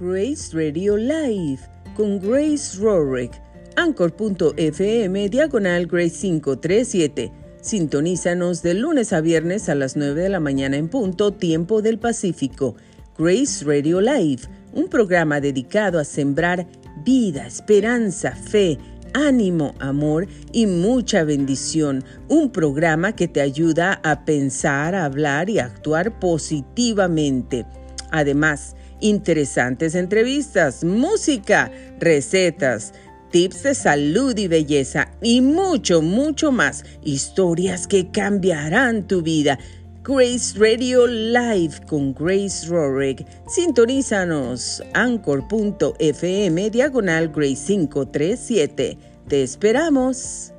Grace Radio Live con Grace Rorick, anchor.fm diagonal Grace 537. Sintonízanos de lunes a viernes a las 9 de la mañana en punto, tiempo del Pacífico. Grace Radio Live, un programa dedicado a sembrar vida, esperanza, fe, ánimo, amor y mucha bendición. Un programa que te ayuda a pensar, a hablar y a actuar positivamente. Además, interesantes entrevistas, música, recetas, tips de salud y belleza y mucho, mucho más. Historias que cambiarán tu vida. Grace Radio Live con Grace Rorick. Sintonízanos anchor.fm diagonal Grace 537. Te esperamos.